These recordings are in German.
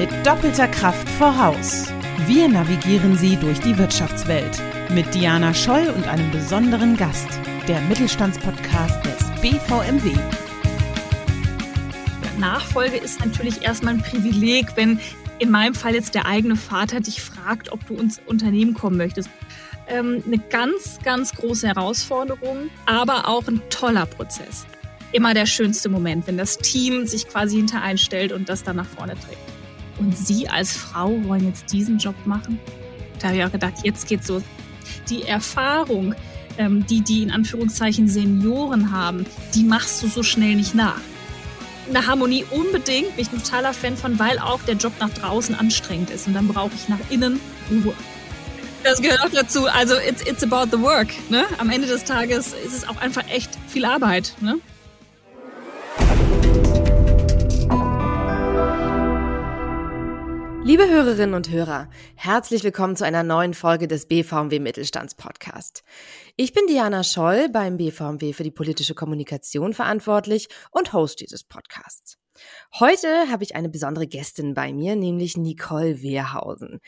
mit doppelter Kraft voraus. Wir navigieren Sie durch die Wirtschaftswelt mit Diana Scholl und einem besonderen Gast, der Mittelstandspodcast des BVMW. Nachfolge ist natürlich erstmal ein Privileg, wenn in meinem Fall jetzt der eigene Vater dich fragt, ob du ins Unternehmen kommen möchtest. Ähm, eine ganz, ganz große Herausforderung, aber auch ein toller Prozess. Immer der schönste Moment, wenn das Team sich quasi hintereinstellt und das dann nach vorne trägt. Und Sie als Frau wollen jetzt diesen Job machen? Da habe ich auch gedacht, jetzt geht's so. Die Erfahrung, ähm, die die in Anführungszeichen Senioren haben, die machst du so schnell nicht nach eine Harmonie unbedingt. Bin ich ein totaler Fan von, weil auch der Job nach draußen anstrengend ist. Und dann brauche ich nach innen Ruhe. Das gehört auch dazu. Also it's, it's about the work. Ne? Am Ende des Tages ist es auch einfach echt viel Arbeit. Ne? Liebe Hörerinnen und Hörer, herzlich willkommen zu einer neuen Folge des BVMW Mittelstandspodcast. Ich bin Diana Scholl beim BVMW für die politische Kommunikation verantwortlich und Host dieses Podcasts. Heute habe ich eine besondere Gästin bei mir, nämlich Nicole Wehrhausen,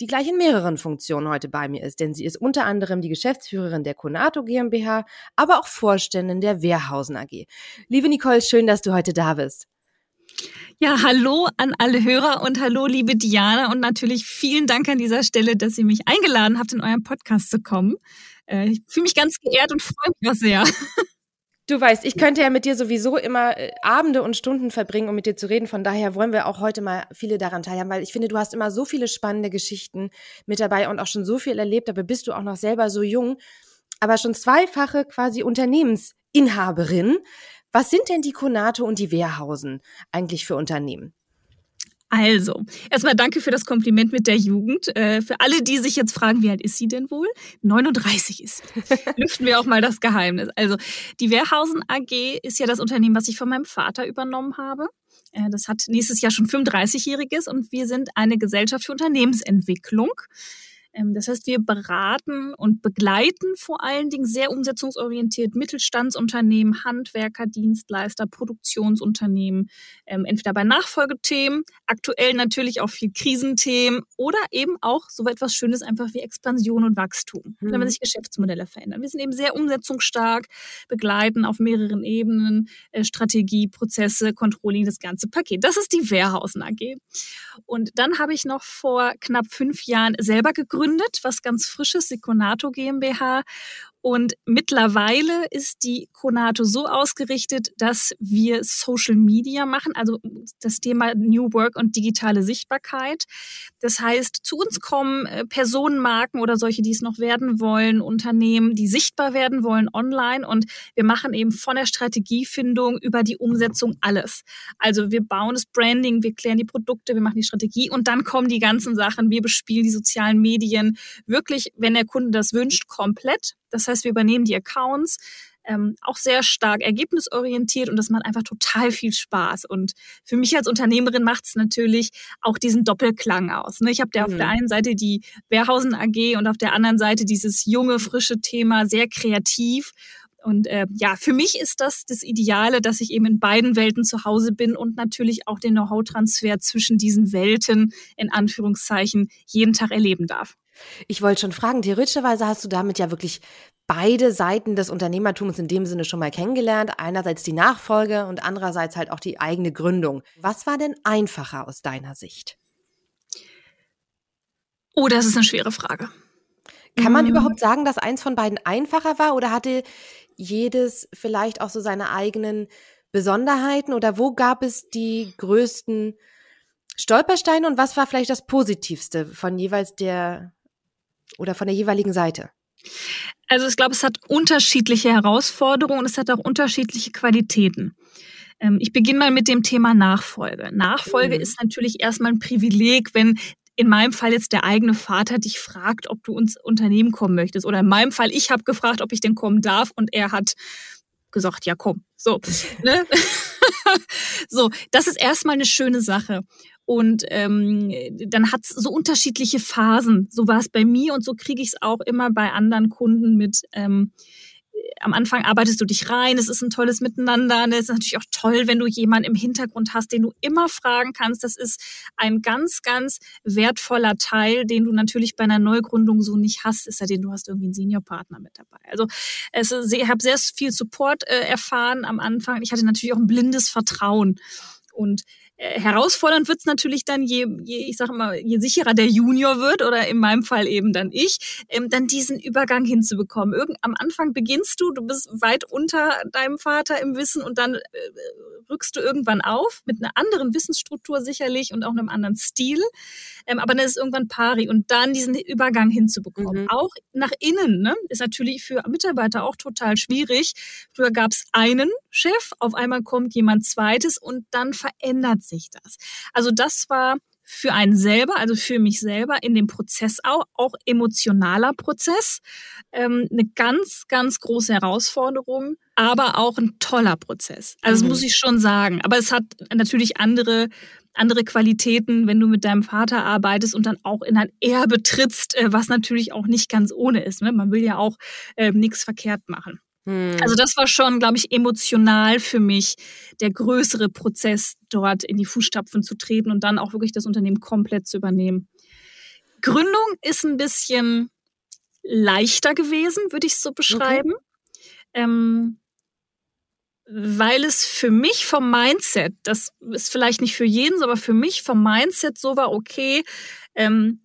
die gleich in mehreren Funktionen heute bei mir ist, denn sie ist unter anderem die Geschäftsführerin der Conato GmbH, aber auch Vorständin der Wehrhausen AG. Liebe Nicole, schön, dass du heute da bist. Ja, hallo an alle Hörer und hallo, liebe Diana. Und natürlich vielen Dank an dieser Stelle, dass ihr mich eingeladen habt, in euren Podcast zu kommen. Äh, ich fühle mich ganz geehrt und freue mich auch sehr. Du weißt, ich könnte ja mit dir sowieso immer äh, Abende und Stunden verbringen, um mit dir zu reden. Von daher wollen wir auch heute mal viele daran teilhaben, weil ich finde, du hast immer so viele spannende Geschichten mit dabei und auch schon so viel erlebt. Aber bist du auch noch selber so jung, aber schon zweifache quasi Unternehmensinhaberin. Was sind denn die Konato und die Wehrhausen eigentlich für Unternehmen? Also, erstmal danke für das Kompliment mit der Jugend. Äh, für alle, die sich jetzt fragen, wie alt ist sie denn wohl? 39 ist sie. Lüften wir auch mal das Geheimnis. Also, die Wehrhausen AG ist ja das Unternehmen, was ich von meinem Vater übernommen habe. Äh, das hat nächstes Jahr schon 35-jähriges und wir sind eine Gesellschaft für Unternehmensentwicklung. Ähm, das heißt, wir beraten und begleiten vor allen Dingen sehr umsetzungsorientiert Mittelstandsunternehmen, Handwerker, Dienstleister, Produktionsunternehmen, ähm, entweder bei Nachfolgethemen, aktuell natürlich auch viel Krisenthemen oder eben auch so etwas Schönes einfach wie Expansion und Wachstum, mhm. wenn sich Geschäftsmodelle verändern. Wir sind eben sehr umsetzungsstark, begleiten auf mehreren Ebenen äh, Strategie, Prozesse, Controlling, das ganze Paket. Das ist die Wehrhausen AG. Und dann habe ich noch vor knapp fünf Jahren selber gegründet, gegründet, was ganz frisches, die Conato GmbH. Und mittlerweile ist die Conato so ausgerichtet, dass wir Social Media machen, also das Thema New Work und digitale Sichtbarkeit. Das heißt, zu uns kommen äh, Personenmarken oder solche, die es noch werden wollen, Unternehmen, die sichtbar werden wollen online. Und wir machen eben von der Strategiefindung über die Umsetzung alles. Also wir bauen das Branding, wir klären die Produkte, wir machen die Strategie und dann kommen die ganzen Sachen. Wir bespielen die sozialen Medien wirklich, wenn der Kunde das wünscht, komplett. Das heißt, wir übernehmen die Accounts, ähm, auch sehr stark ergebnisorientiert und das macht einfach total viel Spaß. Und für mich als Unternehmerin macht es natürlich auch diesen Doppelklang aus. Ne? Ich habe ja mhm. auf der mhm. einen Seite die Wehrhausen AG und auf der anderen Seite dieses junge, frische Thema, sehr kreativ. Und äh, ja, für mich ist das das Ideale, dass ich eben in beiden Welten zu Hause bin und natürlich auch den Know-how-Transfer zwischen diesen Welten in Anführungszeichen jeden Tag erleben darf. Ich wollte schon fragen, theoretischerweise hast du damit ja wirklich beide Seiten des Unternehmertums in dem Sinne schon mal kennengelernt. Einerseits die Nachfolge und andererseits halt auch die eigene Gründung. Was war denn einfacher aus deiner Sicht? Oh, das ist eine schwere Frage. Kann man mhm. überhaupt sagen, dass eins von beiden einfacher war oder hatte jedes vielleicht auch so seine eigenen Besonderheiten oder wo gab es die größten Stolpersteine und was war vielleicht das Positivste von jeweils der oder von der jeweiligen Seite? Also ich glaube, es hat unterschiedliche Herausforderungen und es hat auch unterschiedliche Qualitäten. Ähm, ich beginne mal mit dem Thema Nachfolge. Nachfolge mhm. ist natürlich erstmal ein Privileg, wenn in meinem Fall jetzt der eigene Vater dich fragt, ob du ins Unternehmen kommen möchtest. Oder in meinem Fall, ich habe gefragt, ob ich denn kommen darf und er hat gesagt, ja komm. So, ne? so, das ist erstmal eine schöne Sache. Und ähm, dann hat es so unterschiedliche Phasen. So war es bei mir und so kriege ich es auch immer bei anderen Kunden mit. Ähm, am Anfang arbeitest du dich rein, es ist ein tolles Miteinander. Ne? Es ist natürlich auch toll, wenn du jemanden im Hintergrund hast, den du immer fragen kannst. Das ist ein ganz, ganz wertvoller Teil, den du natürlich bei einer Neugründung so nicht hast, ist ja den du hast irgendwie einen Seniorpartner mit dabei. Also es, ich habe sehr viel Support äh, erfahren am Anfang. Ich hatte natürlich auch ein blindes Vertrauen. Und herausfordernd wird's natürlich dann, je, je, ich sage mal, je sicherer der Junior wird, oder in meinem Fall eben dann ich, ähm, dann diesen Übergang hinzubekommen. Irgend, am Anfang beginnst du, du bist weit unter deinem Vater im Wissen und dann äh, rückst du irgendwann auf, mit einer anderen Wissensstruktur sicherlich und auch einem anderen Stil. Ähm, aber dann ist es irgendwann pari und dann diesen Übergang hinzubekommen. Mhm. Auch nach innen, ne, ist natürlich für Mitarbeiter auch total schwierig. Früher gab's einen Chef, auf einmal kommt jemand zweites und dann verändert sich das. Also das war für einen selber, also für mich selber in dem Prozess auch, auch emotionaler Prozess, ähm, eine ganz, ganz große Herausforderung, aber auch ein toller Prozess. Also mhm. das muss ich schon sagen. Aber es hat natürlich andere andere Qualitäten, wenn du mit deinem Vater arbeitest und dann auch in ein Erbe trittst, äh, was natürlich auch nicht ganz ohne ist. Ne? Man will ja auch äh, nichts verkehrt machen. Hm. Also das war schon, glaube ich, emotional für mich der größere Prozess, dort in die Fußstapfen zu treten und dann auch wirklich das Unternehmen komplett zu übernehmen. Gründung ist ein bisschen leichter gewesen, würde ich es so beschreiben. Okay. Ähm, weil es für mich vom Mindset, das ist vielleicht nicht für jeden, aber für mich vom Mindset so war, okay, ähm,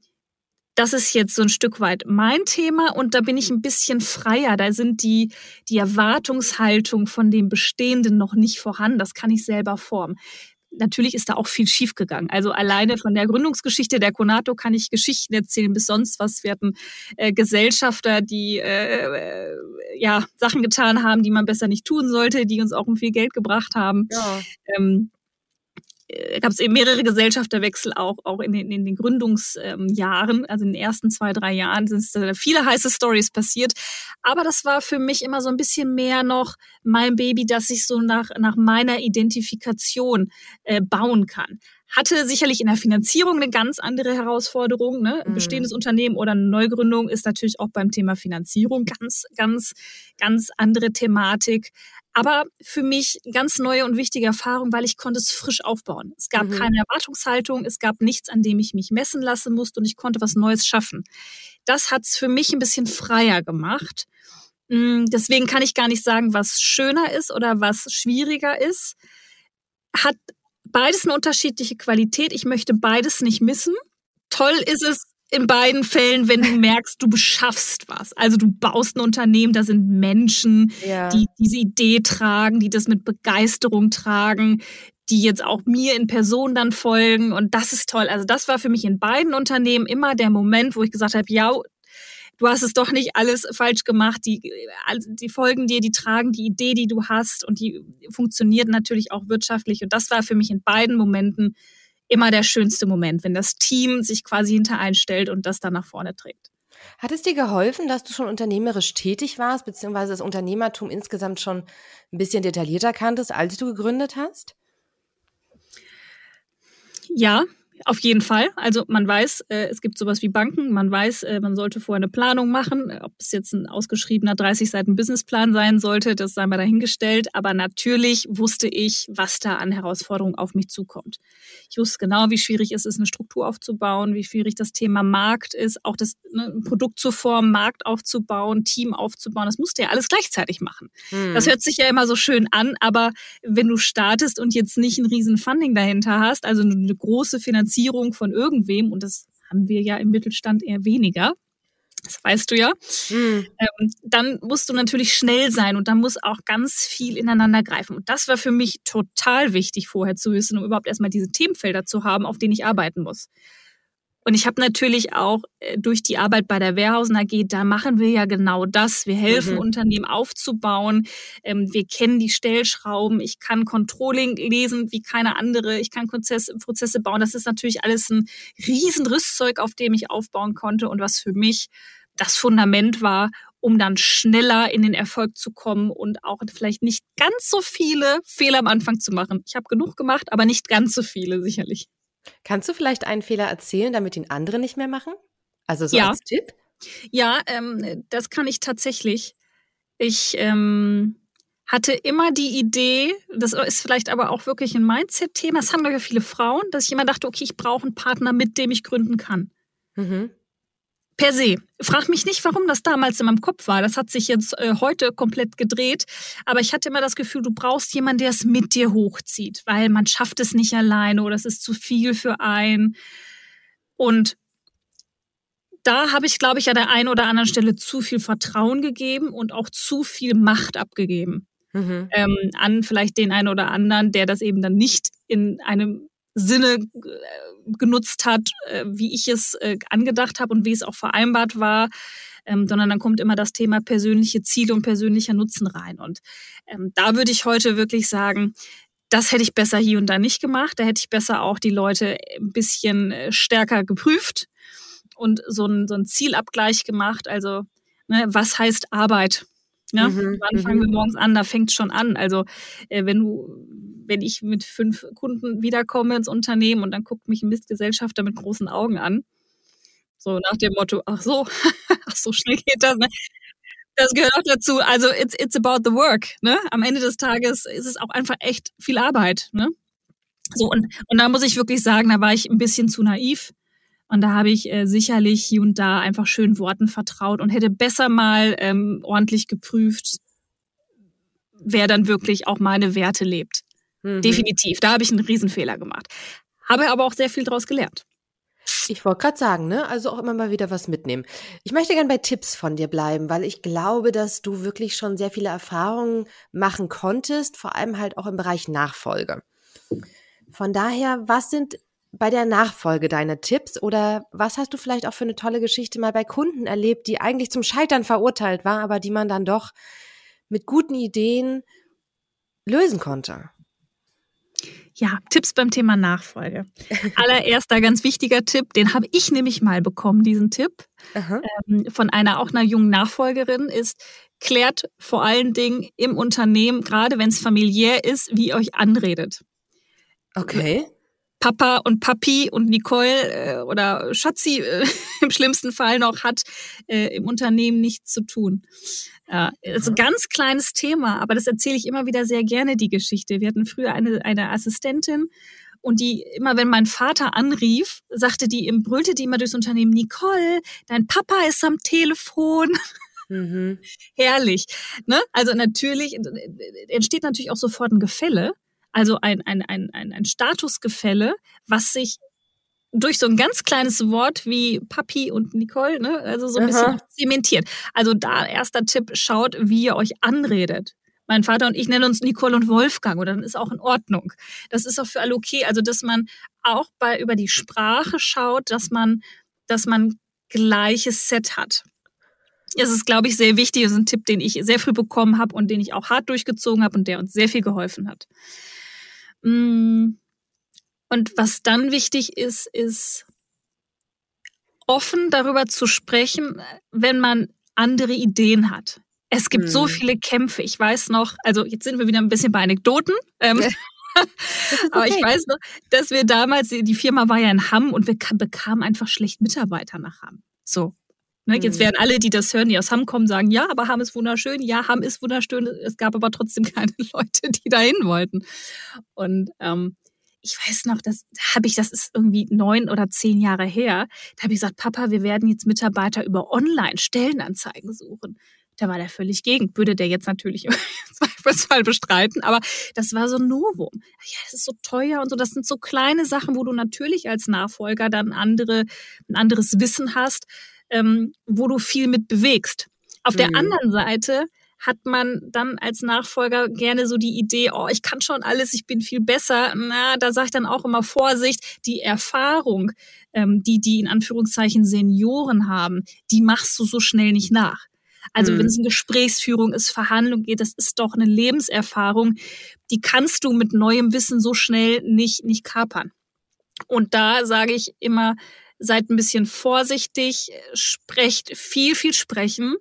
das ist jetzt so ein Stück weit mein Thema und da bin ich ein bisschen freier. Da sind die, die Erwartungshaltung von dem Bestehenden noch nicht vorhanden. Das kann ich selber formen. Natürlich ist da auch viel schiefgegangen. Also alleine von der Gründungsgeschichte der Conato kann ich Geschichten erzählen bis sonst was. Wir hatten äh, Gesellschafter, die äh, äh, ja Sachen getan haben, die man besser nicht tun sollte, die uns auch um viel Geld gebracht haben. Ja. Ähm, äh, gab es eben mehrere Gesellschafterwechsel auch, auch in den, in den Gründungsjahren, also in den ersten zwei, drei Jahren sind viele heiße Stories passiert. Aber das war für mich immer so ein bisschen mehr noch mein Baby, das ich so nach, nach meiner Identifikation äh, bauen kann hatte sicherlich in der Finanzierung eine ganz andere Herausforderung. Ne? Mhm. bestehendes Unternehmen oder eine Neugründung ist natürlich auch beim Thema Finanzierung ganz, ganz, ganz andere Thematik. Aber für mich ganz neue und wichtige Erfahrung, weil ich konnte es frisch aufbauen. Es gab mhm. keine Erwartungshaltung, es gab nichts, an dem ich mich messen lassen musste und ich konnte was Neues schaffen. Das hat es für mich ein bisschen freier gemacht. Mm, deswegen kann ich gar nicht sagen, was schöner ist oder was schwieriger ist. Hat beides eine unterschiedliche Qualität. Ich möchte beides nicht missen. Toll ist es, in beiden Fällen, wenn du merkst, du beschaffst was. Also du baust ein Unternehmen, da sind Menschen, ja. die diese Idee tragen, die das mit Begeisterung tragen, die jetzt auch mir in Person dann folgen. Und das ist toll. Also das war für mich in beiden Unternehmen immer der Moment, wo ich gesagt habe, ja, du hast es doch nicht alles falsch gemacht. Die, die folgen dir, die tragen die Idee, die du hast und die funktioniert natürlich auch wirtschaftlich. Und das war für mich in beiden Momenten immer der schönste Moment, wenn das Team sich quasi hinter einstellt und das dann nach vorne trägt. Hat es dir geholfen, dass du schon unternehmerisch tätig warst, beziehungsweise das Unternehmertum insgesamt schon ein bisschen detaillierter kanntest, als du gegründet hast? Ja, auf jeden Fall. Also man weiß, äh, es gibt sowas wie Banken. Man weiß, äh, man sollte vorher eine Planung machen. Ob es jetzt ein ausgeschriebener 30 Seiten Businessplan sein sollte, das sei mal dahingestellt. Aber natürlich wusste ich, was da an Herausforderungen auf mich zukommt. Ich wusste genau, wie schwierig es ist, eine Struktur aufzubauen, wie schwierig das Thema Markt ist, auch das ne, Produkt zu formen, Markt aufzubauen, Team aufzubauen. Das musste ja alles gleichzeitig machen. Hm. Das hört sich ja immer so schön an, aber wenn du startest und jetzt nicht ein riesen Funding dahinter hast, also eine große Finanzierung Finanzierung von irgendwem, und das haben wir ja im Mittelstand eher weniger, das weißt du ja, mhm. ähm, dann musst du natürlich schnell sein und dann muss auch ganz viel ineinander greifen. Und das war für mich total wichtig vorher zu wissen, um überhaupt erstmal diese Themenfelder zu haben, auf denen ich arbeiten muss. Und ich habe natürlich auch äh, durch die Arbeit bei der Wehrhausen AG, da machen wir ja genau das. Wir helfen mhm. Unternehmen aufzubauen. Ähm, wir kennen die Stellschrauben. Ich kann Controlling lesen wie keine andere. Ich kann Prozesse, Prozesse bauen. Das ist natürlich alles ein Riesenrüstzeug, auf dem ich aufbauen konnte und was für mich das Fundament war, um dann schneller in den Erfolg zu kommen und auch vielleicht nicht ganz so viele Fehler am Anfang zu machen. Ich habe genug gemacht, aber nicht ganz so viele sicherlich. Kannst du vielleicht einen Fehler erzählen, damit ihn andere nicht mehr machen? Also so ja. als Tipp? Ja, ähm, das kann ich tatsächlich. Ich ähm, hatte immer die Idee, das ist vielleicht aber auch wirklich ein Mindset-Thema, das haben glaube ich viele Frauen, dass ich immer dachte, okay, ich brauche einen Partner, mit dem ich gründen kann. Mhm. Per se. Frag mich nicht, warum das damals in meinem Kopf war. Das hat sich jetzt äh, heute komplett gedreht. Aber ich hatte immer das Gefühl, du brauchst jemanden, der es mit dir hochzieht, weil man schafft es nicht alleine oder es ist zu viel für einen. Und da habe ich, glaube ich, an der einen oder anderen Stelle zu viel Vertrauen gegeben und auch zu viel Macht abgegeben. Mhm. Ähm, an vielleicht den einen oder anderen, der das eben dann nicht in einem Sinne äh, genutzt hat, äh, wie ich es äh, angedacht habe und wie es auch vereinbart war. Ähm, sondern dann kommt immer das Thema persönliche Ziele und persönlicher Nutzen rein. Und ähm, da würde ich heute wirklich sagen, das hätte ich besser hier und da nicht gemacht. Da hätte ich besser auch die Leute ein bisschen stärker geprüft und so ein, so ein Zielabgleich gemacht. Also, ne, was heißt Arbeit? Ja, mhm, wann fangen wir mhm. morgens an? Da fängt schon an. Also, äh, wenn du, wenn ich mit fünf Kunden wiederkomme ins Unternehmen und dann guckt mich ein Mistgesellschafter mit großen Augen an. So nach dem Motto, ach so, ach so schnell geht das. Ne? Das gehört auch dazu. Also it's, it's about the work. Ne? Am Ende des Tages ist es auch einfach echt viel Arbeit. Ne? So, und, und da muss ich wirklich sagen, da war ich ein bisschen zu naiv. Und da habe ich äh, sicherlich hier und da einfach schön Worten vertraut und hätte besser mal ähm, ordentlich geprüft, wer dann wirklich auch meine Werte lebt. Mhm. Definitiv. Da habe ich einen Riesenfehler gemacht. Habe aber auch sehr viel daraus gelernt. Ich wollte gerade sagen, ne? Also auch immer mal wieder was mitnehmen. Ich möchte gerne bei Tipps von dir bleiben, weil ich glaube, dass du wirklich schon sehr viele Erfahrungen machen konntest, vor allem halt auch im Bereich Nachfolge. Von daher, was sind bei der Nachfolge deine Tipps oder was hast du vielleicht auch für eine tolle Geschichte mal bei Kunden erlebt, die eigentlich zum Scheitern verurteilt war, aber die man dann doch mit guten Ideen lösen konnte? Ja, Tipps beim Thema Nachfolge. Allererster ganz wichtiger Tipp, den habe ich nämlich mal bekommen, diesen Tipp ähm, von einer auch einer jungen Nachfolgerin ist, klärt vor allen Dingen im Unternehmen, gerade wenn es familiär ist, wie ihr euch anredet. Okay. Papa und Papi und Nicole äh, oder Schatzi äh, im schlimmsten Fall noch hat äh, im Unternehmen nichts zu tun. Ja, ist ein ganz kleines Thema, aber das erzähle ich immer wieder sehr gerne, die Geschichte. Wir hatten früher eine, eine Assistentin und die, immer wenn mein Vater anrief, sagte die, brüllte die immer durchs Unternehmen, Nicole, dein Papa ist am Telefon. Mhm. Herrlich. Ne? Also natürlich entsteht natürlich auch sofort ein Gefälle. Also ein, ein, ein, ein, ein Statusgefälle, was sich durch so ein ganz kleines Wort wie Papi und Nicole, ne, also so ein Aha. bisschen zementiert. Also da erster Tipp, schaut, wie ihr euch anredet. Mein Vater und ich nennen uns Nicole und Wolfgang oder dann ist auch in Ordnung. Das ist auch für alle okay. Also dass man auch bei über die Sprache schaut, dass man, dass man gleiches Set hat. Das ist, glaube ich, sehr wichtig. Das ist ein Tipp, den ich sehr früh bekommen habe und den ich auch hart durchgezogen habe und der uns sehr viel geholfen hat. Mm. Und was dann wichtig ist, ist offen darüber zu sprechen, wenn man andere Ideen hat. Es gibt hm. so viele Kämpfe. Ich weiß noch, also jetzt sind wir wieder ein bisschen bei Anekdoten. Ähm, okay. Aber ich weiß noch, dass wir damals, die Firma war ja in Hamm und wir bekamen einfach schlecht Mitarbeiter nach Hamm. So. Ne, jetzt hm. werden alle, die das hören, die aus Hamm kommen, sagen, ja, aber Hamm ist wunderschön, ja, Hamm ist wunderschön. Es gab aber trotzdem keine Leute, die dahin wollten. Und ähm, ich weiß noch, das habe ich, das ist irgendwie neun oder zehn Jahre her. Da habe ich gesagt, Papa, wir werden jetzt Mitarbeiter über Online-Stellenanzeigen suchen. Da war der völlig gegen. Würde der jetzt natürlich im Zweifelsfall bestreiten, aber das war so ein Novum. Ja, das ist so teuer und so. Das sind so kleine Sachen, wo du natürlich als Nachfolger dann andere, ein anderes Wissen hast, ähm, wo du viel mit bewegst. Auf mhm. der anderen Seite hat man dann als Nachfolger gerne so die Idee, oh, ich kann schon alles, ich bin viel besser. Na, da sage ich dann auch immer Vorsicht, die Erfahrung, ähm, die die in Anführungszeichen Senioren haben, die machst du so schnell nicht nach. Also mhm. wenn es eine Gesprächsführung ist, Verhandlung geht, das ist doch eine Lebenserfahrung, die kannst du mit neuem Wissen so schnell nicht, nicht kapern. Und da sage ich immer, seid ein bisschen vorsichtig, sprecht viel, viel sprechen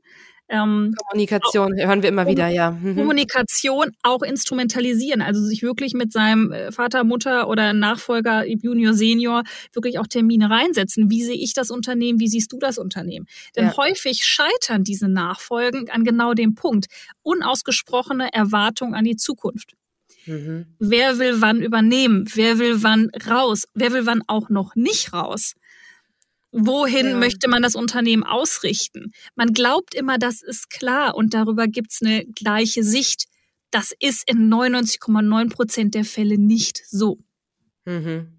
Ähm, Kommunikation auch, hören wir immer wieder, ja. Mhm. Kommunikation auch instrumentalisieren, also sich wirklich mit seinem äh, Vater, Mutter oder Nachfolger, Junior, Senior, wirklich auch Termine reinsetzen. Wie sehe ich das Unternehmen? Wie siehst du das Unternehmen? Denn ja. häufig scheitern diese Nachfolgen an genau dem Punkt. Unausgesprochene Erwartung an die Zukunft. Mhm. Wer will wann übernehmen? Wer will wann raus? Wer will wann auch noch nicht raus? Wohin ja. möchte man das Unternehmen ausrichten? Man glaubt immer, das ist klar und darüber gibt es eine gleiche Sicht. Das ist in 99,9 Prozent der Fälle nicht so. Mhm.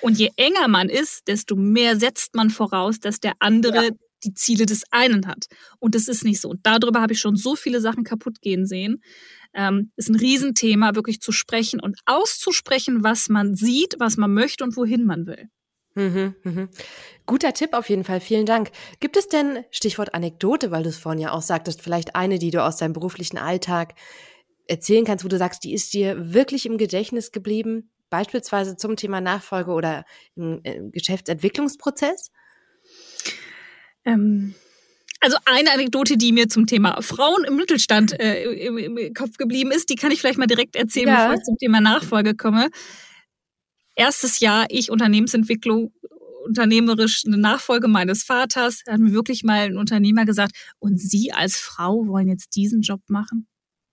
Und je enger man ist, desto mehr setzt man voraus, dass der andere ja. die Ziele des einen hat. Und das ist nicht so. Und darüber habe ich schon so viele Sachen kaputt gehen sehen. Ähm, ist ein Riesenthema, wirklich zu sprechen und auszusprechen, was man sieht, was man möchte und wohin man will. Mhm, mhm. Guter Tipp auf jeden Fall, vielen Dank. Gibt es denn, Stichwort Anekdote, weil du es vorhin ja auch sagtest, vielleicht eine, die du aus deinem beruflichen Alltag erzählen kannst, wo du sagst, die ist dir wirklich im Gedächtnis geblieben, beispielsweise zum Thema Nachfolge oder im, im Geschäftsentwicklungsprozess? Ähm, also eine Anekdote, die mir zum Thema Frauen im Mittelstand äh, im, im, Kopf geblieben ist, die kann ich vielleicht mal direkt erzählen, ja. bevor ich zum Thema Nachfolge komme erstes Jahr ich Unternehmensentwicklung unternehmerisch eine Nachfolge meines Vaters. Da hat mir wirklich mal ein Unternehmer gesagt, und Sie als Frau wollen jetzt diesen Job machen?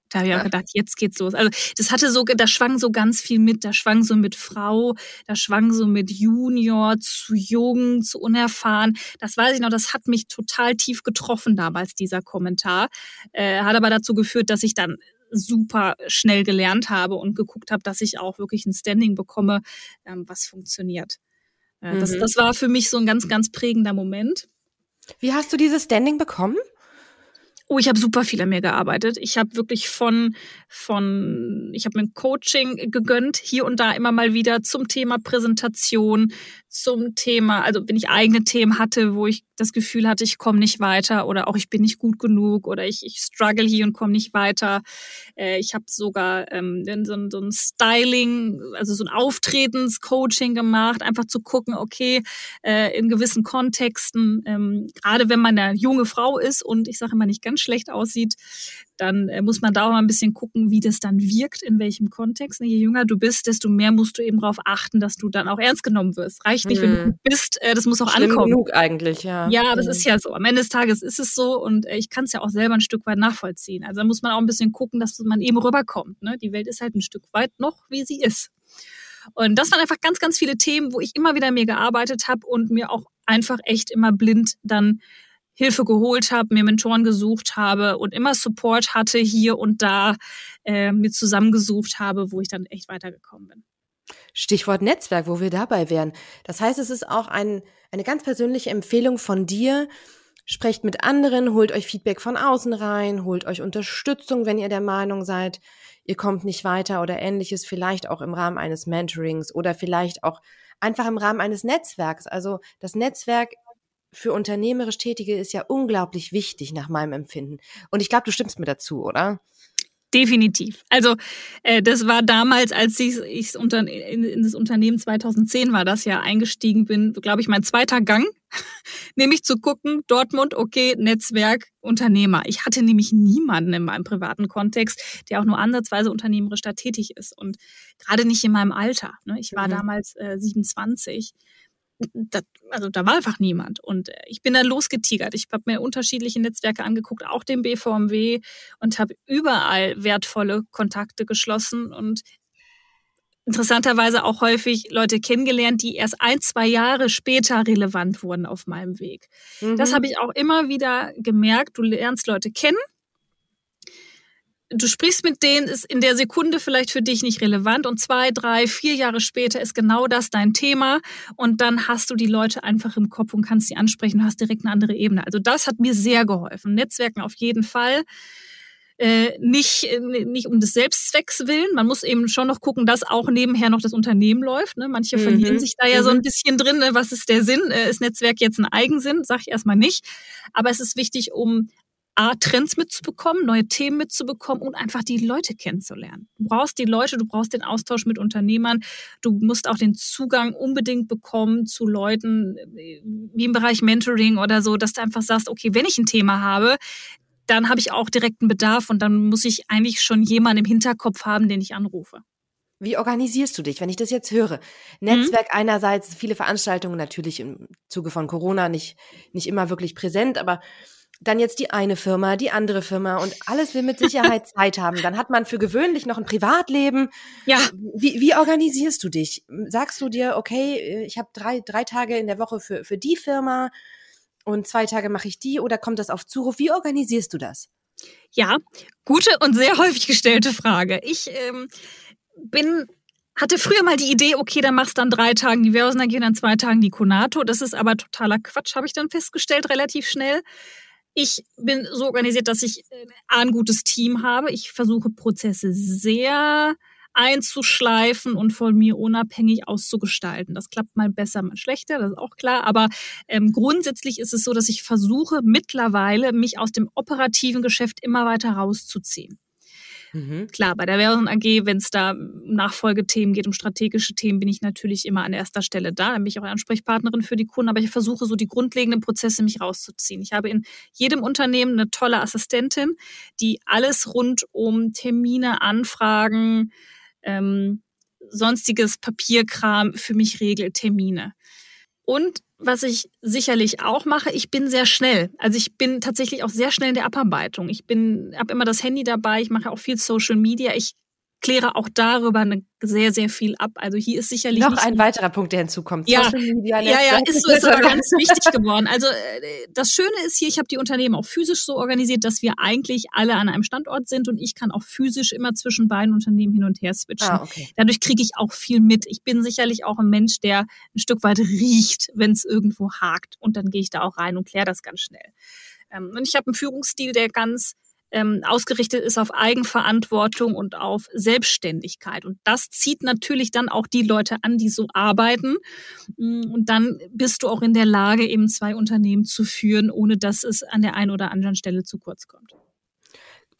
Da habe ich auch gedacht, jetzt geht's los. Also das hatte so, da schwang so ganz viel mit. Da schwang so mit Frau, da schwang so mit Junior zu jung, zu unerfahren. Das weiß ich noch, das hat mich total tief getroffen damals, dieser Kommentar. Äh, hat aber dazu geführt, dass ich dann super schnell gelernt habe und geguckt habe, dass ich auch wirklich ein Standing bekomme, ähm, was funktioniert. Äh, mhm. das, das war für mich so ein ganz, ganz prägender Moment. Wie hast du dieses Standing bekommen? Oh, ich habe super viel an mir gearbeitet. Ich habe wirklich von, von, ich habe mir ein Coaching gegönnt, hier und da immer mal wieder zum Thema Präsentation, zum Thema, also wenn ich eigene Themen hatte, wo ich das Gefühl hatte, ich komme nicht weiter oder auch ich bin nicht gut genug oder ich, ich struggle hier und komme nicht weiter. Äh, ich habe sogar ähm, so, so ein Styling, also so ein Auftretenscoaching gemacht, einfach zu gucken, okay, äh, in gewissen Kontexten, ähm, gerade wenn man eine junge Frau ist und ich sage immer nicht ganz schlecht aussieht, dann äh, muss man da auch mal ein bisschen gucken, wie das dann wirkt, in welchem Kontext. Je jünger du bist, desto mehr musst du eben darauf achten, dass du dann auch ernst genommen wirst. Reicht nicht, hm. wenn du hm. bist, äh, das muss auch Schlimm ankommen. genug eigentlich, ja. Ja, aber es hm. ist ja so. Am Ende des Tages ist es so und äh, ich kann es ja auch selber ein Stück weit nachvollziehen. Also da muss man auch ein bisschen gucken, dass man eben rüberkommt. Ne? Die Welt ist halt ein Stück weit noch, wie sie ist. Und das waren einfach ganz, ganz viele Themen, wo ich immer wieder mir gearbeitet habe und mir auch einfach echt immer blind dann Hilfe geholt habe, mir Mentoren gesucht habe und immer Support hatte hier und da äh, mir zusammengesucht habe, wo ich dann echt weitergekommen bin. Stichwort Netzwerk, wo wir dabei wären. Das heißt, es ist auch ein, eine ganz persönliche Empfehlung von dir. Sprecht mit anderen, holt euch Feedback von außen rein, holt euch Unterstützung, wenn ihr der Meinung seid, ihr kommt nicht weiter oder ähnliches, vielleicht auch im Rahmen eines Mentorings oder vielleicht auch einfach im Rahmen eines Netzwerks. Also das Netzwerk für unternehmerisch Tätige ist ja unglaublich wichtig nach meinem Empfinden. Und ich glaube, du stimmst mir dazu, oder? Definitiv. Also äh, das war damals, als ich, ich unter, in, in das Unternehmen 2010 war das ja eingestiegen bin, glaube ich, mein zweiter Gang, nämlich zu gucken, Dortmund, okay, Netzwerk, Unternehmer. Ich hatte nämlich niemanden in meinem privaten Kontext, der auch nur ansatzweise unternehmerisch da tätig ist und gerade nicht in meinem Alter. Ne? Ich war mhm. damals äh, 27 das, also da war einfach niemand. Und äh, ich bin dann losgetigert. Ich habe mir unterschiedliche Netzwerke angeguckt, auch den BVMW und habe überall wertvolle Kontakte geschlossen und interessanterweise auch häufig Leute kennengelernt, die erst ein, zwei Jahre später relevant wurden auf meinem Weg. Mhm. Das habe ich auch immer wieder gemerkt. Du lernst Leute kennen du sprichst mit denen, ist in der Sekunde vielleicht für dich nicht relevant und zwei, drei, vier Jahre später ist genau das dein Thema und dann hast du die Leute einfach im Kopf und kannst sie ansprechen und hast direkt eine andere Ebene. Also das hat mir sehr geholfen. Netzwerken auf jeden Fall. Äh, nicht, nicht um des Selbstzwecks willen. Man muss eben schon noch gucken, dass auch nebenher noch das Unternehmen läuft. Ne? Manche mhm. verlieren sich da ja mhm. so ein bisschen drin. Ne? Was ist der Sinn? Äh, ist Netzwerk jetzt ein Eigensinn? Sag ich erstmal nicht. Aber es ist wichtig, um A, Trends mitzubekommen, neue Themen mitzubekommen und einfach die Leute kennenzulernen. Du brauchst die Leute, du brauchst den Austausch mit Unternehmern, du musst auch den Zugang unbedingt bekommen zu Leuten wie im Bereich Mentoring oder so, dass du einfach sagst, okay, wenn ich ein Thema habe, dann habe ich auch direkten Bedarf und dann muss ich eigentlich schon jemanden im Hinterkopf haben, den ich anrufe. Wie organisierst du dich, wenn ich das jetzt höre? Netzwerk mhm. einerseits, viele Veranstaltungen natürlich im Zuge von Corona nicht, nicht immer wirklich präsent, aber dann jetzt die eine Firma, die andere Firma und alles will mit Sicherheit Zeit haben. Dann hat man für gewöhnlich noch ein Privatleben. Ja. Wie, wie organisierst du dich? Sagst du dir, okay, ich habe drei, drei Tage in der Woche für, für die Firma und zwei Tage mache ich die oder kommt das auf Zuruf? Wie organisierst du das? Ja, gute und sehr häufig gestellte Frage. Ich ähm, bin hatte früher mal die Idee, okay, dann machst du dann drei Tagen die Versenergie und dann zwei Tagen die Konato. Das ist aber totaler Quatsch, habe ich dann festgestellt, relativ schnell. Ich bin so organisiert, dass ich äh, ein gutes Team habe. Ich versuche Prozesse sehr einzuschleifen und von mir unabhängig auszugestalten. Das klappt mal besser, mal schlechter, das ist auch klar. Aber ähm, grundsätzlich ist es so, dass ich versuche mittlerweile, mich aus dem operativen Geschäft immer weiter rauszuziehen. Mhm. Klar, bei der Version AG, wenn es da um Nachfolgethemen geht, um strategische Themen, bin ich natürlich immer an erster Stelle da. Dann bin ich auch Ansprechpartnerin für die Kunden, aber ich versuche so die grundlegenden Prozesse mich rauszuziehen. Ich habe in jedem Unternehmen eine tolle Assistentin, die alles rund um Termine, Anfragen, ähm, sonstiges Papierkram für mich regelt, Termine. Und was ich sicherlich auch mache, ich bin sehr schnell. Also ich bin tatsächlich auch sehr schnell in der Abarbeitung. Ich bin, habe immer das Handy dabei, ich mache auch viel Social Media. Ich kläre auch darüber eine sehr, sehr viel ab. Also hier ist sicherlich noch ein weiterer Punkt, der hinzukommt. Ja, ja, ja, ist so, ist aber ganz wichtig geworden. Also äh, das Schöne ist hier, ich habe die Unternehmen auch physisch so organisiert, dass wir eigentlich alle an einem Standort sind und ich kann auch physisch immer zwischen beiden Unternehmen hin und her switchen. Ah, okay. Dadurch kriege ich auch viel mit. Ich bin sicherlich auch ein Mensch, der ein Stück weit riecht, wenn es irgendwo hakt und dann gehe ich da auch rein und kläre das ganz schnell. Ähm, und ich habe einen Führungsstil, der ganz ähm, ausgerichtet ist auf Eigenverantwortung und auf Selbstständigkeit. Und das zieht natürlich dann auch die Leute an, die so arbeiten. Mm, und dann bist du auch in der Lage, eben zwei Unternehmen zu führen, ohne dass es an der einen oder anderen Stelle zu kurz kommt.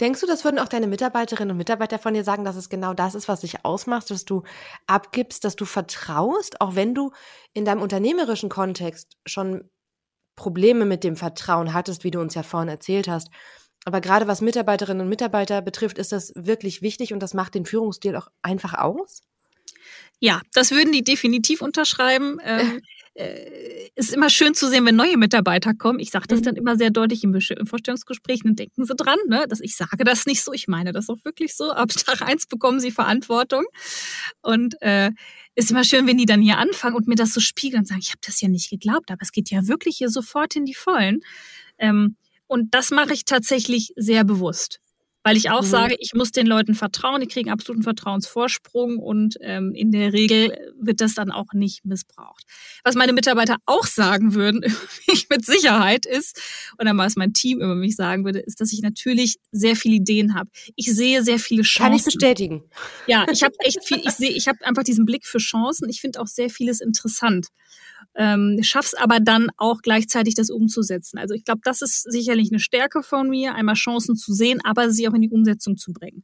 Denkst du, das würden auch deine Mitarbeiterinnen und Mitarbeiter von dir sagen, dass es genau das ist, was dich ausmacht, dass du abgibst, dass du vertraust, auch wenn du in deinem unternehmerischen Kontext schon Probleme mit dem Vertrauen hattest, wie du uns ja vorhin erzählt hast, aber gerade was Mitarbeiterinnen und Mitarbeiter betrifft, ist das wirklich wichtig und das macht den Führungsstil auch einfach aus? Ja, das würden die definitiv unterschreiben. Ähm, äh, ist immer schön zu sehen, wenn neue Mitarbeiter kommen. Ich sage das mhm. dann immer sehr deutlich im, im Vorstellungsgespräch, dann denken sie dran, ne? dass ich sage das nicht so, ich meine das auch wirklich so. Ab Tag eins bekommen sie Verantwortung. Und äh, ist immer schön, wenn die dann hier anfangen und mir das so spiegeln und sagen, ich habe das ja nicht geglaubt, aber es geht ja wirklich hier sofort in die Vollen. Ähm, und das mache ich tatsächlich sehr bewusst. Weil ich auch mhm. sage, ich muss den Leuten vertrauen, die kriegen absoluten Vertrauensvorsprung und ähm, in der Regel wird das dann auch nicht missbraucht. Was meine Mitarbeiter auch sagen würden, ich mit Sicherheit ist, oder was mein Team über mich sagen würde, ist, dass ich natürlich sehr viele Ideen habe. Ich sehe sehr viele Chancen. Kann ich bestätigen. Ja, ich habe echt viel, ich sehe, ich habe einfach diesen Blick für Chancen. Ich finde auch sehr vieles interessant ähm, schaff's aber dann auch gleichzeitig das umzusetzen. Also ich glaube, das ist sicherlich eine Stärke von mir, einmal Chancen zu sehen, aber sie auch in die Umsetzung zu bringen.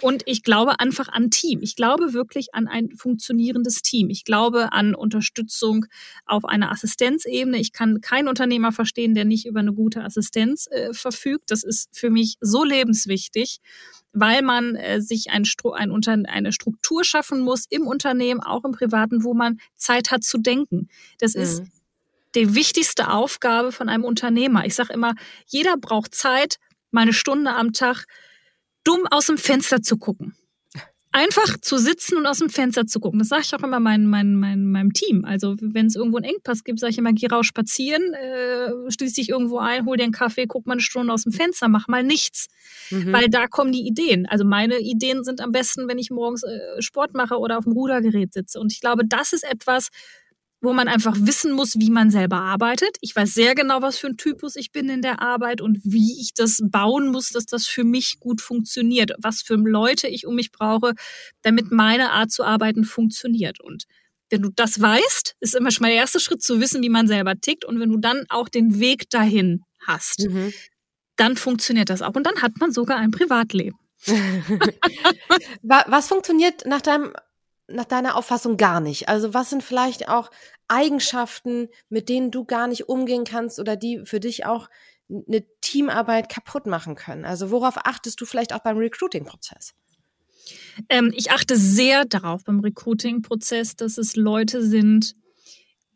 Und ich glaube einfach an Team. Ich glaube wirklich an ein funktionierendes Team. Ich glaube an Unterstützung auf einer Assistenzebene. Ich kann keinen Unternehmer verstehen, der nicht über eine gute Assistenz äh, verfügt. Das ist für mich so lebenswichtig weil man äh, sich ein, ein Unter eine Struktur schaffen muss im Unternehmen, auch im Privaten, wo man Zeit hat zu denken. Das mhm. ist die wichtigste Aufgabe von einem Unternehmer. Ich sage immer, jeder braucht Zeit, mal eine Stunde am Tag, dumm aus dem Fenster zu gucken einfach zu sitzen und aus dem Fenster zu gucken. Das sage ich auch immer mein, mein, mein, meinem Team. Also wenn es irgendwo einen Engpass gibt, sage ich immer, geh raus spazieren, äh, schließ dich irgendwo ein, hol dir einen Kaffee, guck mal eine Stunde aus dem Fenster, mach mal nichts. Mhm. Weil da kommen die Ideen. Also meine Ideen sind am besten, wenn ich morgens äh, Sport mache oder auf dem Rudergerät sitze. Und ich glaube, das ist etwas, wo man einfach wissen muss, wie man selber arbeitet. Ich weiß sehr genau, was für ein Typus ich bin in der Arbeit und wie ich das bauen muss, dass das für mich gut funktioniert, was für Leute ich um mich brauche, damit meine Art zu arbeiten funktioniert. Und wenn du das weißt, ist immer schon mal der erste Schritt zu wissen, wie man selber tickt. Und wenn du dann auch den Weg dahin hast, mhm. dann funktioniert das auch. Und dann hat man sogar ein Privatleben. was funktioniert nach deinem nach deiner Auffassung gar nicht? Also was sind vielleicht auch Eigenschaften, mit denen du gar nicht umgehen kannst oder die für dich auch eine Teamarbeit kaputt machen können? Also worauf achtest du vielleicht auch beim Recruiting-Prozess? Ähm, ich achte sehr darauf beim Recruiting-Prozess, dass es Leute sind,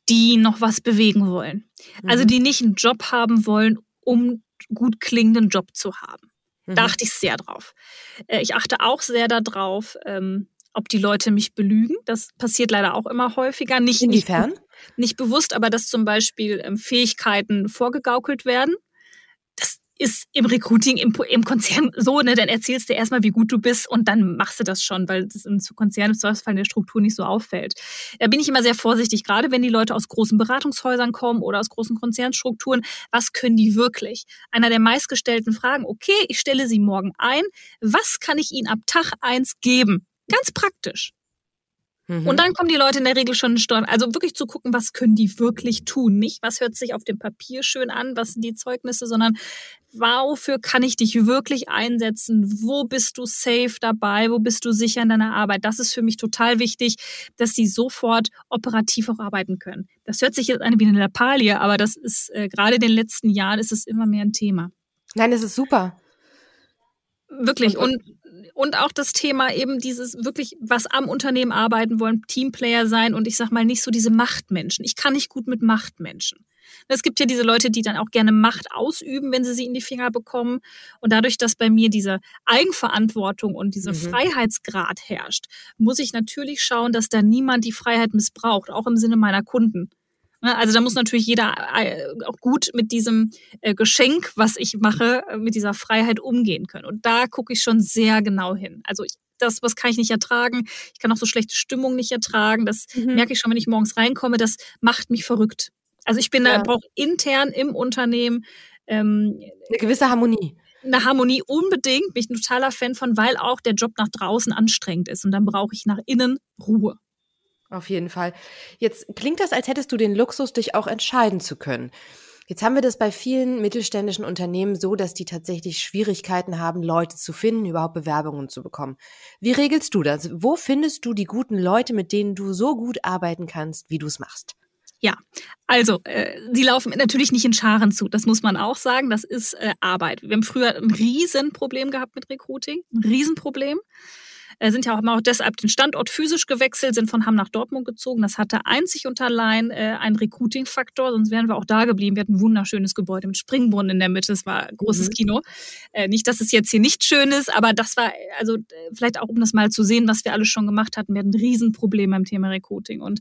die noch was bewegen wollen. Also mhm. Also die nicht einen Job haben wollen, um gut klingenden Job zu haben. Mhm. Da achte ich sehr drauf. Äh, ich achte auch sehr darauf, ähm, ob die Leute mich belügen. Das passiert leider auch immer häufiger. Nicht, Inwiefern? Nicht, nicht bewusst, aber dass zum Beispiel ähm, Fähigkeiten vorgegaukelt werden ist im Recruiting, im, im Konzern so, ne, dann erzählst du erstmal, wie gut du bist und dann machst du das schon, weil das im Konzern im Zweifelsfall in der Struktur nicht so auffällt. Da bin ich immer sehr vorsichtig, gerade wenn die Leute aus großen Beratungshäusern kommen oder aus großen Konzernstrukturen. Was können die wirklich? Einer der meistgestellten Fragen, okay, ich stelle sie morgen ein. Was kann ich ihnen ab Tag eins geben? Ganz praktisch. Mhm. Und dann kommen die Leute in der Regel schon in Steuern. Also wirklich zu gucken, was können die wirklich tun. Nicht, was hört sich auf dem Papier schön an, was sind die Zeugnisse, sondern wofür kann ich dich wirklich einsetzen? Wo bist du safe dabei? Wo bist du sicher in deiner Arbeit? Das ist für mich total wichtig, dass sie sofort operativ auch arbeiten können. Das hört sich jetzt an wie eine Lappalie, aber das ist äh, gerade in den letzten Jahren ist es immer mehr ein Thema. Nein, es ist super. Wirklich. Und, und auch das Thema eben dieses wirklich, was am Unternehmen arbeiten wollen, Teamplayer sein und ich sag mal nicht so diese Machtmenschen. Ich kann nicht gut mit Machtmenschen. Es gibt ja diese Leute, die dann auch gerne Macht ausüben, wenn sie sie in die Finger bekommen. Und dadurch, dass bei mir diese Eigenverantwortung und dieser mhm. Freiheitsgrad herrscht, muss ich natürlich schauen, dass da niemand die Freiheit missbraucht, auch im Sinne meiner Kunden. Ne, also da muss natürlich jeder äh, auch gut mit diesem äh, Geschenk, was ich mache, äh, mit dieser Freiheit umgehen können. Und da gucke ich schon sehr genau hin. Also ich, das, was kann ich nicht ertragen. Ich kann auch so schlechte Stimmung nicht ertragen. Das mhm. merke ich schon, wenn ich morgens reinkomme. Das macht mich verrückt. Also ich bin ja. da, brauche intern im Unternehmen ähm, eine gewisse Harmonie. Eine Harmonie unbedingt, bin ich ein totaler Fan von, weil auch der Job nach draußen anstrengend ist. Und dann brauche ich nach innen Ruhe. Auf jeden Fall. Jetzt klingt das, als hättest du den Luxus, dich auch entscheiden zu können. Jetzt haben wir das bei vielen mittelständischen Unternehmen so, dass die tatsächlich Schwierigkeiten haben, Leute zu finden, überhaupt Bewerbungen zu bekommen. Wie regelst du das? Wo findest du die guten Leute, mit denen du so gut arbeiten kannst, wie du es machst? Ja, also äh, sie laufen natürlich nicht in Scharen zu, das muss man auch sagen. Das ist äh, Arbeit. Wir haben früher ein Riesenproblem gehabt mit Recruiting, ein Riesenproblem sind ja auch auch deshalb den Standort physisch gewechselt, sind von Hamm nach Dortmund gezogen. Das hatte einzig und allein äh, einen Recruiting-Faktor, sonst wären wir auch da geblieben. Wir hatten ein wunderschönes Gebäude mit Springbrunnen in der Mitte. Es war ein großes mhm. Kino. Äh, nicht, dass es jetzt hier nicht schön ist, aber das war, also vielleicht auch, um das mal zu sehen, was wir alles schon gemacht hatten. Wir hatten ein Riesenproblem beim Thema Recruiting. Und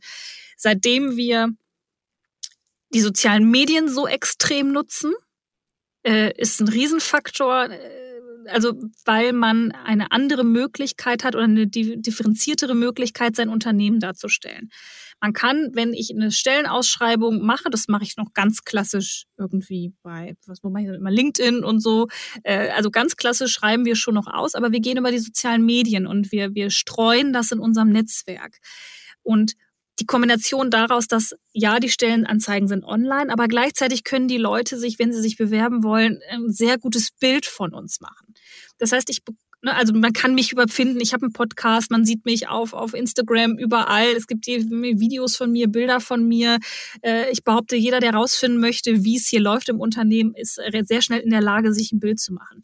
seitdem wir die sozialen Medien so extrem nutzen, äh, ist ein Riesenfaktor äh, also weil man eine andere Möglichkeit hat oder eine differenziertere Möglichkeit, sein Unternehmen darzustellen. Man kann, wenn ich eine Stellenausschreibung mache, das mache ich noch ganz klassisch irgendwie bei, was mache ich immer, LinkedIn und so, äh, also ganz klassisch schreiben wir schon noch aus, aber wir gehen über die sozialen Medien und wir, wir streuen das in unserem Netzwerk. Und die Kombination daraus, dass ja, die Stellenanzeigen sind online, aber gleichzeitig können die Leute sich, wenn sie sich bewerben wollen, ein sehr gutes Bild von uns machen. Das heißt, ich ne, also man kann mich überfinden. Ich habe einen Podcast, man sieht mich auf, auf Instagram überall. Es gibt Videos von mir, Bilder von mir. Äh, ich behaupte, jeder, der rausfinden möchte, wie es hier läuft im Unternehmen, ist sehr schnell in der Lage, sich ein Bild zu machen.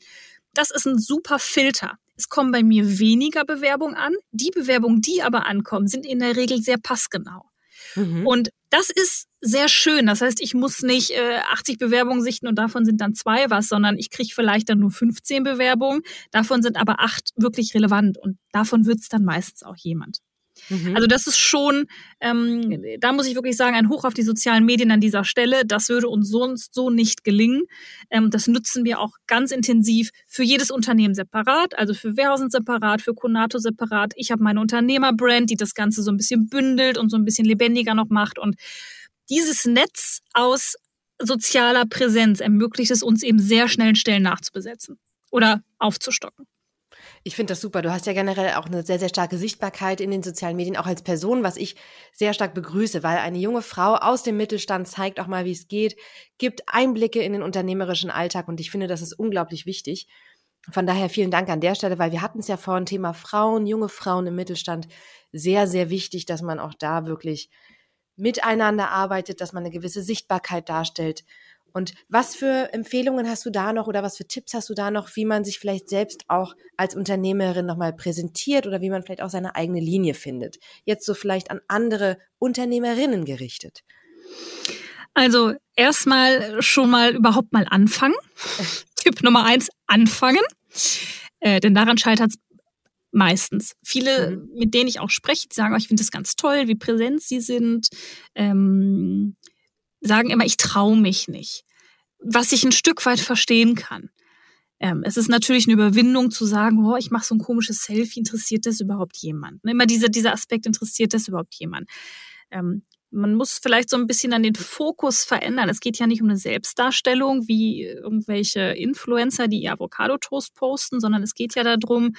Das ist ein super Filter. Es kommen bei mir weniger Bewerbungen an. Die Bewerbungen, die aber ankommen, sind in der Regel sehr passgenau. Mhm. Und das ist sehr schön. Das heißt, ich muss nicht äh, 80 Bewerbungen sichten und davon sind dann zwei was, sondern ich kriege vielleicht dann nur 15 Bewerbungen. Davon sind aber acht wirklich relevant und davon wird es dann meistens auch jemand. Mhm. Also das ist schon, ähm, da muss ich wirklich sagen, ein Hoch auf die sozialen Medien an dieser Stelle. Das würde uns sonst so nicht gelingen. Ähm, das nutzen wir auch ganz intensiv für jedes Unternehmen separat, also für Wehrhausen separat, für Konato separat. Ich habe meine Unternehmerbrand, die das Ganze so ein bisschen bündelt und so ein bisschen lebendiger noch macht. Und dieses Netz aus sozialer Präsenz ermöglicht es uns eben sehr schnell Stellen nachzubesetzen oder aufzustocken. Ich finde das super. Du hast ja generell auch eine sehr, sehr starke Sichtbarkeit in den sozialen Medien, auch als Person, was ich sehr stark begrüße, weil eine junge Frau aus dem Mittelstand zeigt auch mal, wie es geht, gibt Einblicke in den unternehmerischen Alltag und ich finde, das ist unglaublich wichtig. Von daher vielen Dank an der Stelle, weil wir hatten es ja vorhin Thema Frauen, junge Frauen im Mittelstand. Sehr, sehr wichtig, dass man auch da wirklich miteinander arbeitet, dass man eine gewisse Sichtbarkeit darstellt Und was für Empfehlungen hast du da noch oder was für Tipps hast du da noch, wie man sich vielleicht selbst auch als Unternehmerin nochmal präsentiert oder wie man vielleicht auch seine eigene Linie findet? Jetzt so vielleicht an andere Unternehmerinnen gerichtet. Also erstmal schon mal überhaupt mal anfangen. Tipp Nummer eins, anfangen. Äh, denn daran scheitert es meistens. Viele, mhm. mit denen ich auch spreche, die sagen, oh, ich finde das ganz toll, wie präsent sie sind, ähm, sagen immer, ich traue mich nicht. Was ich ein Stück weit verstehen kann. Ähm, es ist natürlich eine Überwindung zu sagen, oh, ich mache so ein komisches Selfie, interessiert das überhaupt jemand? Ne, immer dieser, dieser Aspekt, interessiert das überhaupt jemand? Ähm, man muss vielleicht so ein bisschen an den Fokus verändern. Es geht ja nicht um eine Selbstdarstellung wie irgendwelche Influencer, die ihr Avocado-Toast posten, sondern es geht ja darum,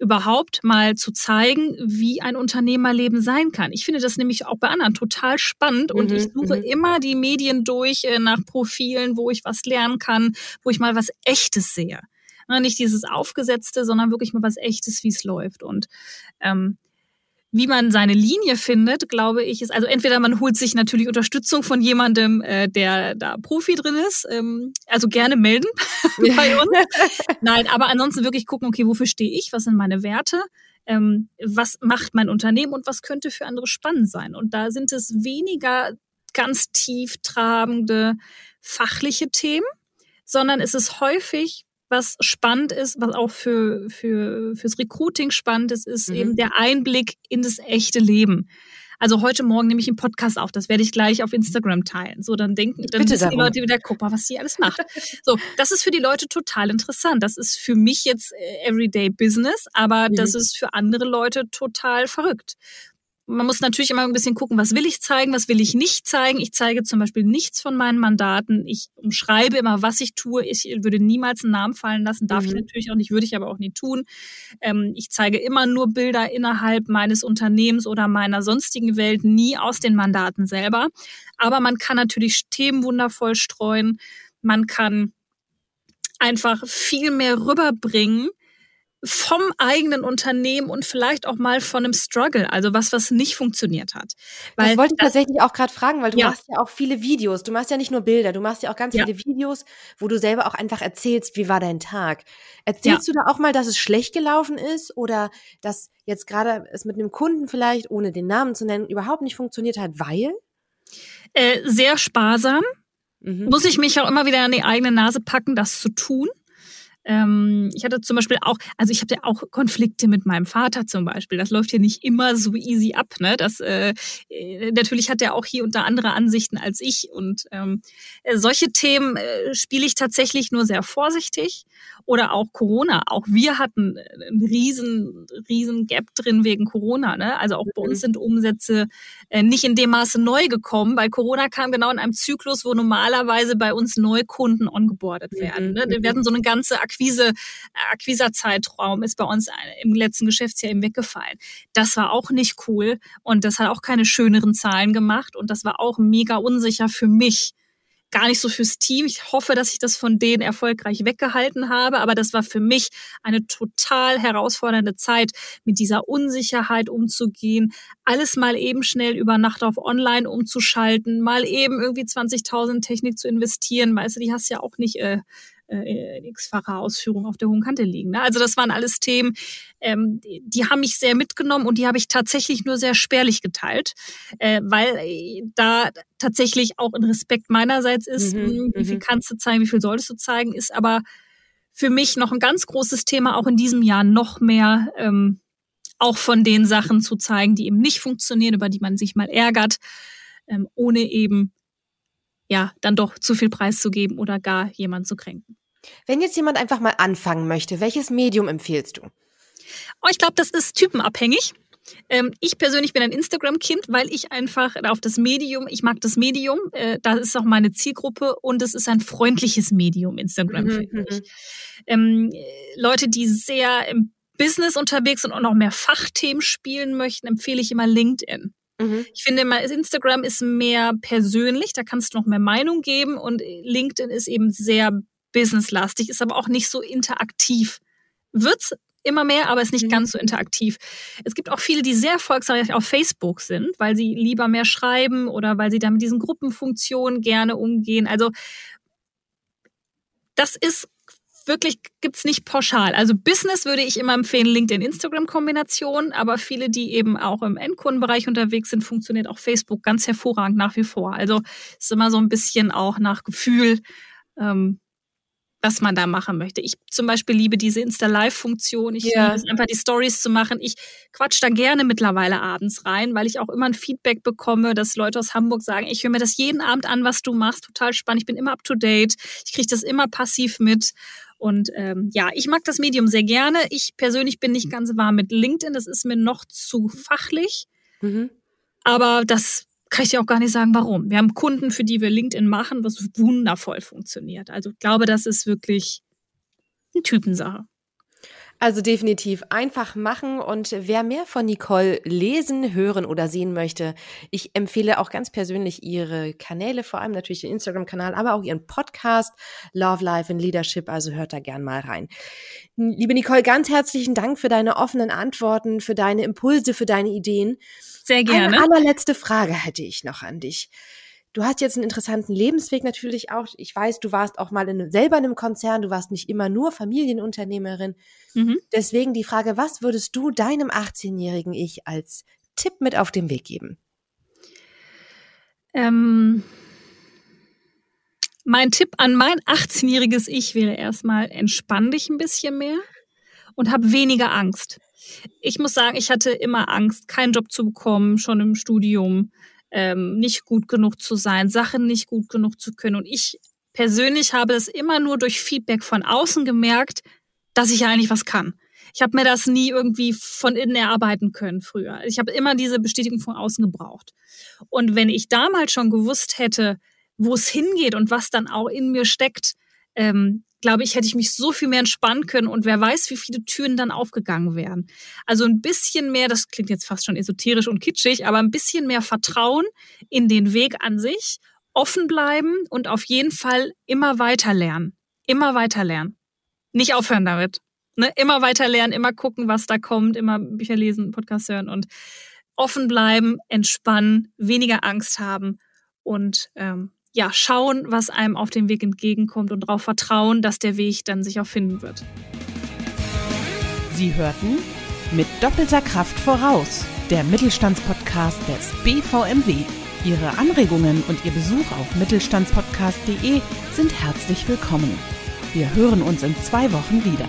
überhaupt mal zu zeigen, wie ein Unternehmerleben sein kann. Ich finde das nämlich auch bei anderen total spannend und mhm, ich suche mhm. immer die Medien durch äh, nach Profilen, wo ich was lernen kann, wo ich mal was Echtes sehe. nicht dieses Aufgesetzte, sondern wirklich mal was Echtes, wie es läuft. Und ähm, wie man seine Linie findet, glaube ich, ist also entweder man holt sich natürlich Unterstützung von jemandem, äh, der da Profi drin ist, ähm, also gerne melden bei uns. Nein, aber ansonsten wirklich gucken, okay, wofür stehe ich, was sind meine Werte, ähm, was macht mein Unternehmen und was könnte für andere spannend sein. Und da sind es weniger ganz tief trabende fachliche Themen, sondern es ist häufig was spannend ist, was auch für, für, fürs Recruiting spannend ist, ist mhm. eben der Einblick in das echte Leben. Also heute Morgen nehme ich einen Podcast auf, das werde ich gleich auf Instagram teilen. So, dann denken, dann Bitte wissen die Leute wieder, guck mal, was sie alles macht. so, das ist für die Leute total interessant. Das ist für mich jetzt äh, Everyday Business, aber mhm. das ist für andere Leute total verrückt man muss natürlich immer ein bisschen gucken, was will ich zeigen, was will ich nicht zeigen. Ich zeige zum Beispiel nichts von meinen Mandaten. Ich umschreibe immer, was ich tue. Ich würde niemals einen Namen fallen lassen, darf mhm. ich natürlich auch nicht, würde ich aber auch nie tun. Ähm, ich zeige immer nur Bilder innerhalb meines Unternehmens oder meiner sonstigen Welt, nie aus den Mandaten selber. Aber man kann natürlich Themen wundervoll streuen. Man kann einfach viel mehr rüberbringen, vom eigenen Unternehmen und vielleicht auch mal von einem Struggle, also was, was nicht funktioniert hat. Weil das wollte ich das, tatsächlich auch gerade fragen, weil du ja. machst ja auch viele Videos. Du machst ja nicht nur Bilder, du machst ja auch ganz ja. viele Videos, wo du selber auch einfach erzählst, wie war dein Tag. Erzählst ja. du da auch mal, dass es schlecht gelaufen ist oder dass jetzt gerade es mit einem Kunden vielleicht, ohne den Namen zu nennen, überhaupt nicht funktioniert hat, weil? Äh, sehr sparsam. Mhm. Muss ich mich auch immer wieder an die eigene Nase packen, das zu tun. Ähm, ich hatte zum Beispiel auch, also ich hatte auch Konflikte mit meinem Vater zum Beispiel. Das läuft hier nicht immer so easy ab. Ne? Das, äh, äh natürlich hat er auch hier unter andere Ansichten als ich. Und ähm, äh, solche Themen äh, spiele ich tatsächlich nur sehr vorsichtig. Oder auch Corona. Auch wir hatten äh, einen riesen, riesen Gap drin wegen Corona. Ne? Also auch bei uns mhm. sind Umsätze äh, nicht in dem Maße neu gekommen, weil Corona kam genau in einem Zyklus, wo normalerweise bei uns Neukunden ongeboardet werden. Ne? Wir hatten so eine ganze Akquise, Akquisa-Zeitraum ist bei uns im letzten Geschäftsjahr eben weggefallen. Das war auch nicht cool und das hat auch keine schöneren Zahlen gemacht und das war auch mega unsicher für mich gar nicht so fürs Team. Ich hoffe, dass ich das von denen erfolgreich weggehalten habe, aber das war für mich eine total herausfordernde Zeit, mit dieser Unsicherheit umzugehen, alles mal eben schnell über Nacht auf Online umzuschalten, mal eben irgendwie 20.000 Technik zu investieren. Weißt du, die hast ja auch nicht äh, äh, in x-facher Ausführung auf der hohen Kante liegen. Ne? Also das waren alles Themen, ähm, die, die haben mich sehr mitgenommen und die habe ich tatsächlich nur sehr spärlich geteilt, äh, weil äh, da tatsächlich auch ein Respekt meinerseits ist, mhm, hm, wie viel mhm. kannst du zeigen, wie viel solltest du zeigen, ist aber für mich noch ein ganz großes Thema, auch in diesem Jahr noch mehr ähm, auch von den Sachen zu zeigen, die eben nicht funktionieren, über die man sich mal ärgert, ähm, ohne eben ja dann doch zu viel preiszugeben oder gar jemand zu kränken. Wenn jetzt jemand einfach mal anfangen möchte, welches Medium empfiehlst du? Oh, ich glaube, das ist typenabhängig. Ähm, ich persönlich bin ein Instagram-Kind, weil ich einfach auf das Medium, ich mag das Medium, äh, da ist auch meine Zielgruppe und es ist ein freundliches Medium, Instagram, mhm, finde ich. Mhm. Ähm, Leute, die sehr im Business unterwegs sind und auch mehr Fachthemen spielen möchten, empfehle ich immer LinkedIn. Mhm. Ich finde immer, Instagram ist mehr persönlich, da kannst du noch mehr Meinung geben und LinkedIn ist eben sehr businesslastig, ist aber auch nicht so interaktiv. Wird's immer mehr, aber ist nicht mhm. ganz so interaktiv. Es gibt auch viele, die sehr erfolgreich auf Facebook sind, weil sie lieber mehr schreiben oder weil sie da mit diesen Gruppenfunktionen gerne umgehen. Also das ist wirklich gibt's nicht pauschal. Also Business würde ich immer empfehlen, LinkedIn-Instagram-Kombination, aber viele, die eben auch im Endkundenbereich unterwegs sind, funktioniert auch Facebook ganz hervorragend nach wie vor. Also ist immer so ein bisschen auch nach Gefühl, ähm, was man da machen möchte. Ich zum Beispiel liebe diese Insta-Live-Funktion. Ich ja. liebe es einfach, die Stories zu machen. Ich quatsch da gerne mittlerweile abends rein, weil ich auch immer ein Feedback bekomme, dass Leute aus Hamburg sagen, ich höre mir das jeden Abend an, was du machst. Total spannend. Ich bin immer up to date. Ich kriege das immer passiv mit. Und ähm, ja, ich mag das Medium sehr gerne. Ich persönlich bin nicht ganz warm mit LinkedIn. Das ist mir noch zu fachlich. Mhm. Aber das kann ich dir auch gar nicht sagen, warum. Wir haben Kunden, für die wir LinkedIn machen, was wundervoll funktioniert. Also ich glaube, das ist wirklich eine Typensache. Also definitiv einfach machen und wer mehr von Nicole lesen, hören oder sehen möchte, ich empfehle auch ganz persönlich ihre Kanäle, vor allem natürlich den Instagram-Kanal, aber auch ihren Podcast Love Life and Leadership, also hört da gern mal rein. Liebe Nicole, ganz herzlichen Dank für deine offenen Antworten, für deine Impulse, für deine Ideen. Sehr gerne. Eine allerletzte Frage hätte ich noch an dich. Du hast jetzt einen interessanten Lebensweg natürlich auch. Ich weiß, du warst auch mal in, selber in einem Konzern, du warst nicht immer nur Familienunternehmerin. Mhm. Deswegen die Frage, was würdest du deinem 18-jährigen Ich als Tipp mit auf den Weg geben? Ähm, mein Tipp an mein 18-jähriges Ich wäre erstmal, entspann dich ein bisschen mehr und hab weniger Angst. Ich muss sagen, ich hatte immer Angst, keinen Job zu bekommen, schon im Studium ähm, nicht gut genug zu sein, Sachen nicht gut genug zu können. Und ich persönlich habe es immer nur durch Feedback von außen gemerkt, dass ich eigentlich was kann. Ich habe mir das nie irgendwie von innen erarbeiten können früher. Ich habe immer diese Bestätigung von außen gebraucht. Und wenn ich damals schon gewusst hätte, wo es hingeht und was dann auch in mir steckt, ähm, glaube ich, hätte ich mich so viel mehr entspannen können und wer weiß, wie viele Türen dann aufgegangen wären. Also ein bisschen mehr, das klingt jetzt fast schon esoterisch und kitschig, aber ein bisschen mehr Vertrauen in den Weg an sich, offen bleiben und auf jeden Fall immer weiter lernen. Immer weiter lernen. Nicht aufhören damit. Ne? Immer weiter lernen, immer gucken, was da kommt, immer Bücher lesen, Podcast hören und offen bleiben, entspannen, weniger Angst haben und ähm, ja, schauen, was einem auf dem Weg entgegenkommt und darauf vertrauen, dass der Weg dann sich auch finden wird. Sie hörten mit doppelter Kraft voraus, der Mittelstandspodcast des BVMW. Ihre Anregungen und Ihr Besuch auf mittelstandspodcast.de sind herzlich willkommen. Wir hören uns in zwei Wochen wieder.